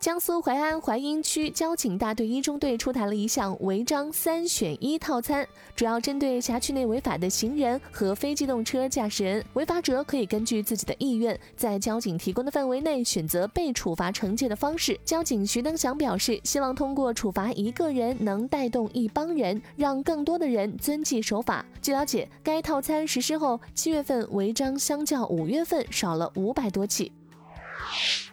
江苏淮安淮阴区交警大队一中队出台了一项违章三选一套餐，主要针对辖区内违法的行人和非机动车驾驶人。违法者可以根据自己的意愿，在交警提供的范围内选择被处罚惩戒的方式。交警徐登祥表示，希望通过处罚一个人，能带动一帮人，让更多的人遵纪守法。据了解，该套餐实施后，七月份违章相较五月份少了五百多起。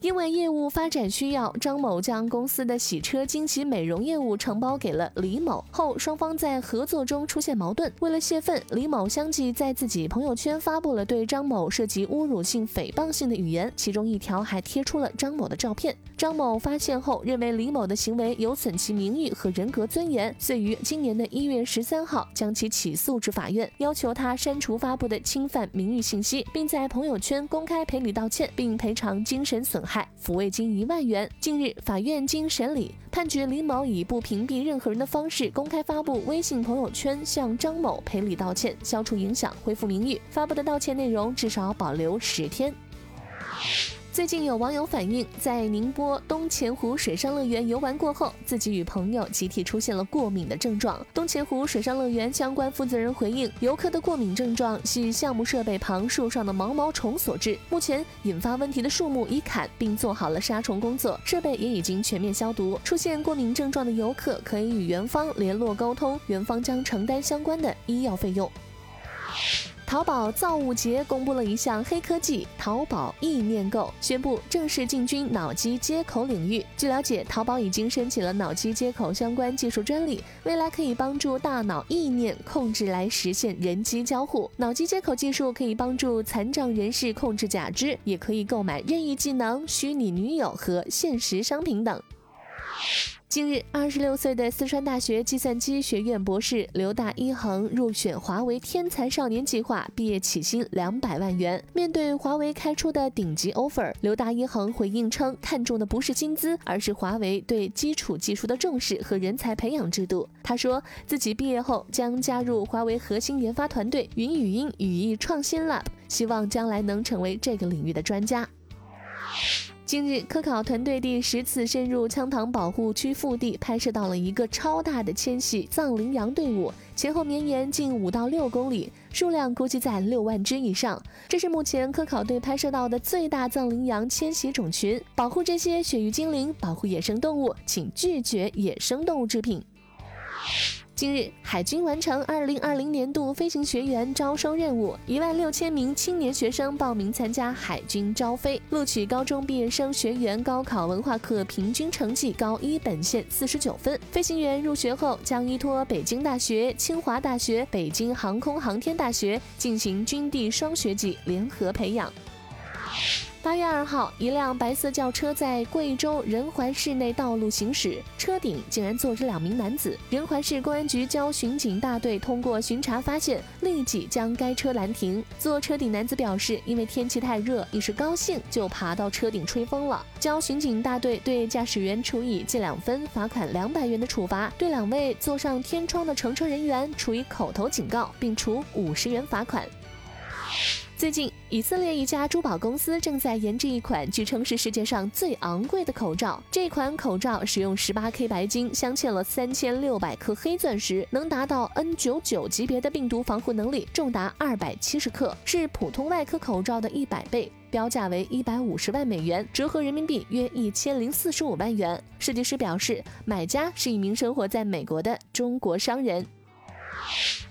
因为业务发展需要，张某将公司的洗车、惊喜美容业务承包给了李某。后双方在合作中出现矛盾，为了泄愤，李某相继在自己朋友圈发布了对张某涉及侮辱性、诽谤性的语言，其中一条还贴出了张某的照片。张某发现后，认为李某的行为有损其名誉和人格尊严，遂于今年的一月十三号将其起诉至法院，要求他删除发布的侵犯名誉信息，并在朋友圈公开赔礼道歉，并赔偿精神损。害抚慰金一万元。近日，法院经审理，判决李某以不屏蔽任何人的方式公开发布微信朋友圈，向张某赔礼道歉，消除影响，恢复名誉。发布的道歉内容至少保留十天。最近有网友反映，在宁波东钱湖水上乐园游玩过后，自己与朋友集体出现了过敏的症状。东钱湖水上乐园相关负责人回应，游客的过敏症状系项目设备旁树上的毛毛虫所致。目前引发问题的树木已砍并做好了杀虫工作，设备也已经全面消毒。出现过敏症状的游客可以与园方联络沟通，园方将承担相关的医药费用。淘宝造物节公布了一项黑科技——淘宝意念购，宣布正式进军脑机接口领域。据了解，淘宝已经申请了脑机接口相关技术专利，未来可以帮助大脑意念控制来实现人机交互。脑机接口技术可以帮助残障人士控制假肢，也可以购买任意技能、虚拟女友和现实商品等。近日，二十六岁的四川大学计算机学院博士刘大一恒入选华为天才少年计划，毕业起薪两百万元。面对华为开出的顶级 offer，刘大一恒回应称，看中的不是薪资，而是华为对基础技术的重视和人才培养制度。他说自己毕业后将加入华为核心研发团队云语音语义创新 Lab，希望将来能成为这个领域的专家。近日，科考团队第十次深入羌塘保护区腹地，拍摄到了一个超大的迁徙藏羚羊队伍，前后绵延近五到六公里，数量估计在六万只以上。这是目前科考队拍摄到的最大藏羚羊迁徙种群。保护这些雪域精灵，保护野生动物，请拒绝野生动物制品。近日，海军完成二零二零年度飞行学员招收任务，一万六千名青年学生报名参加海军招飞，录取高中毕业生学员高考文化课平均成绩高一本线四十九分。飞行员入学后将依托北京大学、清华大学、北京航空航天大学进行军地双学籍联合培养。八月二号，一辆白色轿车在贵州仁怀市内道路行驶，车顶竟然坐着两名男子。仁怀市公安局交巡警大队通过巡查发现，立即将该车拦停。坐车顶男子表示，因为天气太热，一时高兴就爬到车顶吹风了。交巡警大队对驾驶员处以记两分、罚款两百元的处罚，对两位坐上天窗的乘车人员处以口头警告，并处五十元罚款。最近，以色列一家珠宝公司正在研制一款据称是世界上最昂贵的口罩。这款口罩使用十八 K 白金镶嵌了三千六百颗黑钻石，能达到 N99 级别的病毒防护能力，重达二百七十克，是普通外科口罩的一百倍，标价为一百五十万美元，折合人民币约一千零四十五万元。设计师表示，买家是一名生活在美国的中国商人。